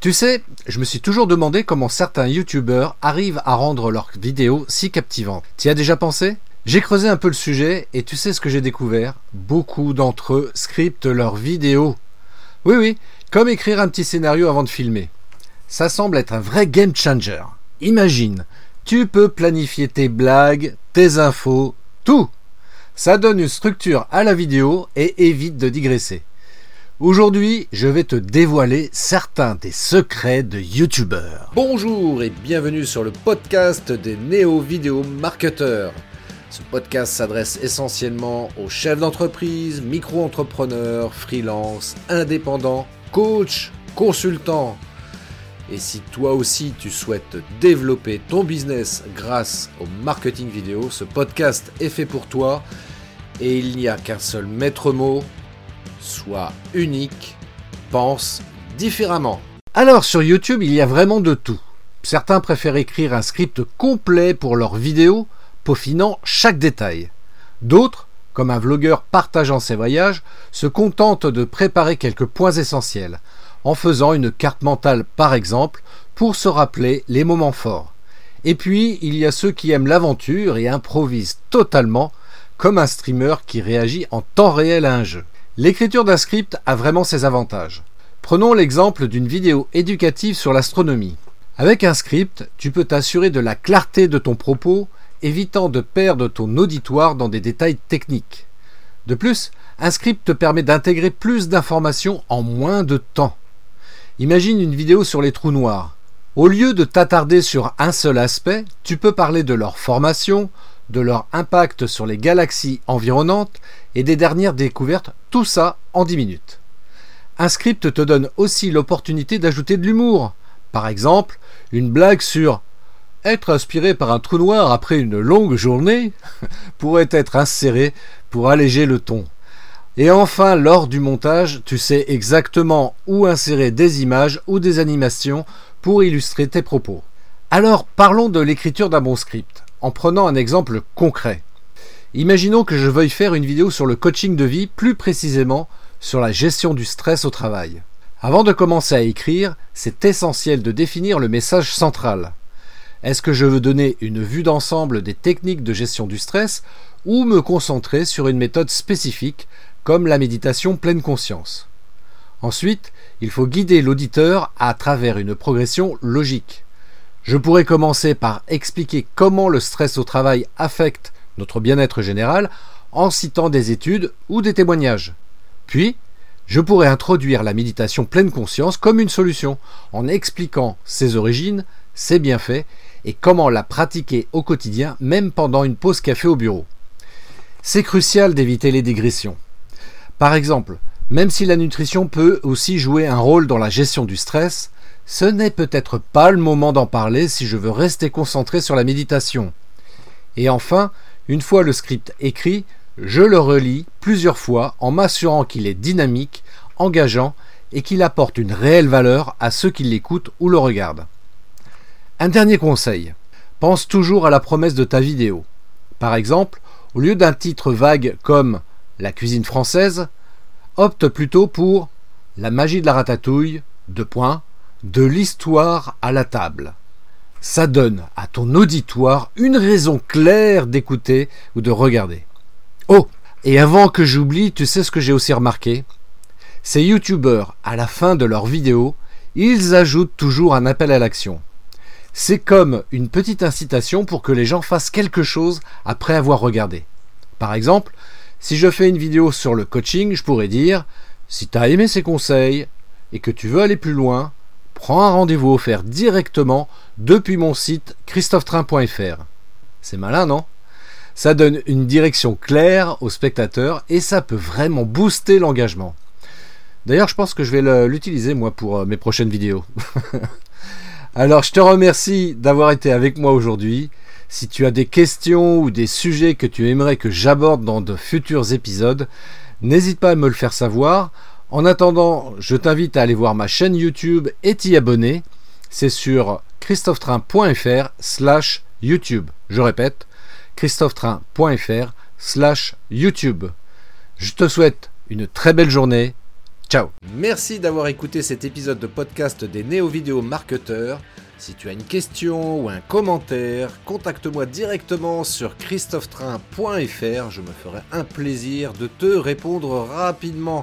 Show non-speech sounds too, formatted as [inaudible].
Tu sais, je me suis toujours demandé comment certains youtubeurs arrivent à rendre leurs vidéos si captivantes. T'y as déjà pensé? J'ai creusé un peu le sujet et tu sais ce que j'ai découvert? Beaucoup d'entre eux scriptent leurs vidéos. Oui oui, comme écrire un petit scénario avant de filmer. Ça semble être un vrai game changer. Imagine, tu peux planifier tes blagues, tes infos, tout. Ça donne une structure à la vidéo et évite de digresser. Aujourd'hui, je vais te dévoiler certains des secrets de YouTubeurs. Bonjour et bienvenue sur le podcast des néo-vidéo marketeurs. Ce podcast s'adresse essentiellement aux chefs d'entreprise, micro-entrepreneurs, freelance, indépendants, coachs, consultants. Et si toi aussi tu souhaites développer ton business grâce au marketing vidéo, ce podcast est fait pour toi et il n'y a qu'un seul maître mot, sois unique, pense différemment. Alors sur YouTube, il y a vraiment de tout. Certains préfèrent écrire un script complet pour leurs vidéos, peaufinant chaque détail. D'autres, comme un vlogueur partageant ses voyages, se contentent de préparer quelques points essentiels, en faisant une carte mentale par exemple, pour se rappeler les moments forts. Et puis, il y a ceux qui aiment l'aventure et improvisent totalement, comme un streamer qui réagit en temps réel à un jeu. L'écriture d'un script a vraiment ses avantages. Prenons l'exemple d'une vidéo éducative sur l'astronomie. Avec un script, tu peux t'assurer de la clarté de ton propos, évitant de perdre ton auditoire dans des détails techniques. De plus, un script te permet d'intégrer plus d'informations en moins de temps. Imagine une vidéo sur les trous noirs. Au lieu de t'attarder sur un seul aspect, tu peux parler de leur formation, de leur impact sur les galaxies environnantes et des dernières découvertes, tout ça en 10 minutes. Un script te donne aussi l'opportunité d'ajouter de l'humour. Par exemple, une blague sur être inspiré par un trou noir après une longue journée [laughs] pourrait être insérée pour alléger le ton. Et enfin, lors du montage, tu sais exactement où insérer des images ou des animations pour illustrer tes propos. Alors parlons de l'écriture d'un bon script, en prenant un exemple concret. Imaginons que je veuille faire une vidéo sur le coaching de vie, plus précisément sur la gestion du stress au travail. Avant de commencer à écrire, c'est essentiel de définir le message central. Est-ce que je veux donner une vue d'ensemble des techniques de gestion du stress ou me concentrer sur une méthode spécifique comme la méditation pleine conscience? Ensuite, il faut guider l'auditeur à travers une progression logique. Je pourrais commencer par expliquer comment le stress au travail affecte notre bien-être général en citant des études ou des témoignages. Puis, je pourrais introduire la méditation pleine conscience comme une solution en expliquant ses origines, ses bienfaits et comment la pratiquer au quotidien même pendant une pause café au bureau. C'est crucial d'éviter les digressions. Par exemple, même si la nutrition peut aussi jouer un rôle dans la gestion du stress, ce n'est peut-être pas le moment d'en parler si je veux rester concentré sur la méditation. Et enfin, une fois le script écrit, je le relis plusieurs fois en m'assurant qu'il est dynamique, engageant et qu'il apporte une réelle valeur à ceux qui l'écoutent ou le regardent. Un dernier conseil. Pense toujours à la promesse de ta vidéo. Par exemple, au lieu d'un titre vague comme la cuisine française, opte plutôt pour la magie de la ratatouille, de l'histoire à la table. Ça donne à ton auditoire une raison claire d'écouter ou de regarder. Oh, et avant que j'oublie, tu sais ce que j'ai aussi remarqué? Ces youtubeurs, à la fin de leurs vidéos, ils ajoutent toujours un appel à l'action. C'est comme une petite incitation pour que les gens fassent quelque chose après avoir regardé. Par exemple, si je fais une vidéo sur le coaching, je pourrais dire si tu as aimé ces conseils et que tu veux aller plus loin, prends un rendez-vous offert directement depuis mon site christophetrain.fr. C'est malin, non? Ça donne une direction claire aux spectateurs et ça peut vraiment booster l'engagement. D'ailleurs, je pense que je vais l'utiliser moi pour euh, mes prochaines vidéos. [laughs] Alors, je te remercie d'avoir été avec moi aujourd'hui. Si tu as des questions ou des sujets que tu aimerais que j'aborde dans de futurs épisodes, n'hésite pas à me le faire savoir. En attendant, je t'invite à aller voir ma chaîne YouTube et t'y abonner. C'est sur christophetrain.fr slash YouTube. Je répète, christophetrain.fr slash YouTube. Je te souhaite une très belle journée. Ciao Merci d'avoir écouté cet épisode de podcast des néo-vidéo marketeurs. Si tu as une question ou un commentaire, contacte-moi directement sur christophetrain.fr, je me ferai un plaisir de te répondre rapidement.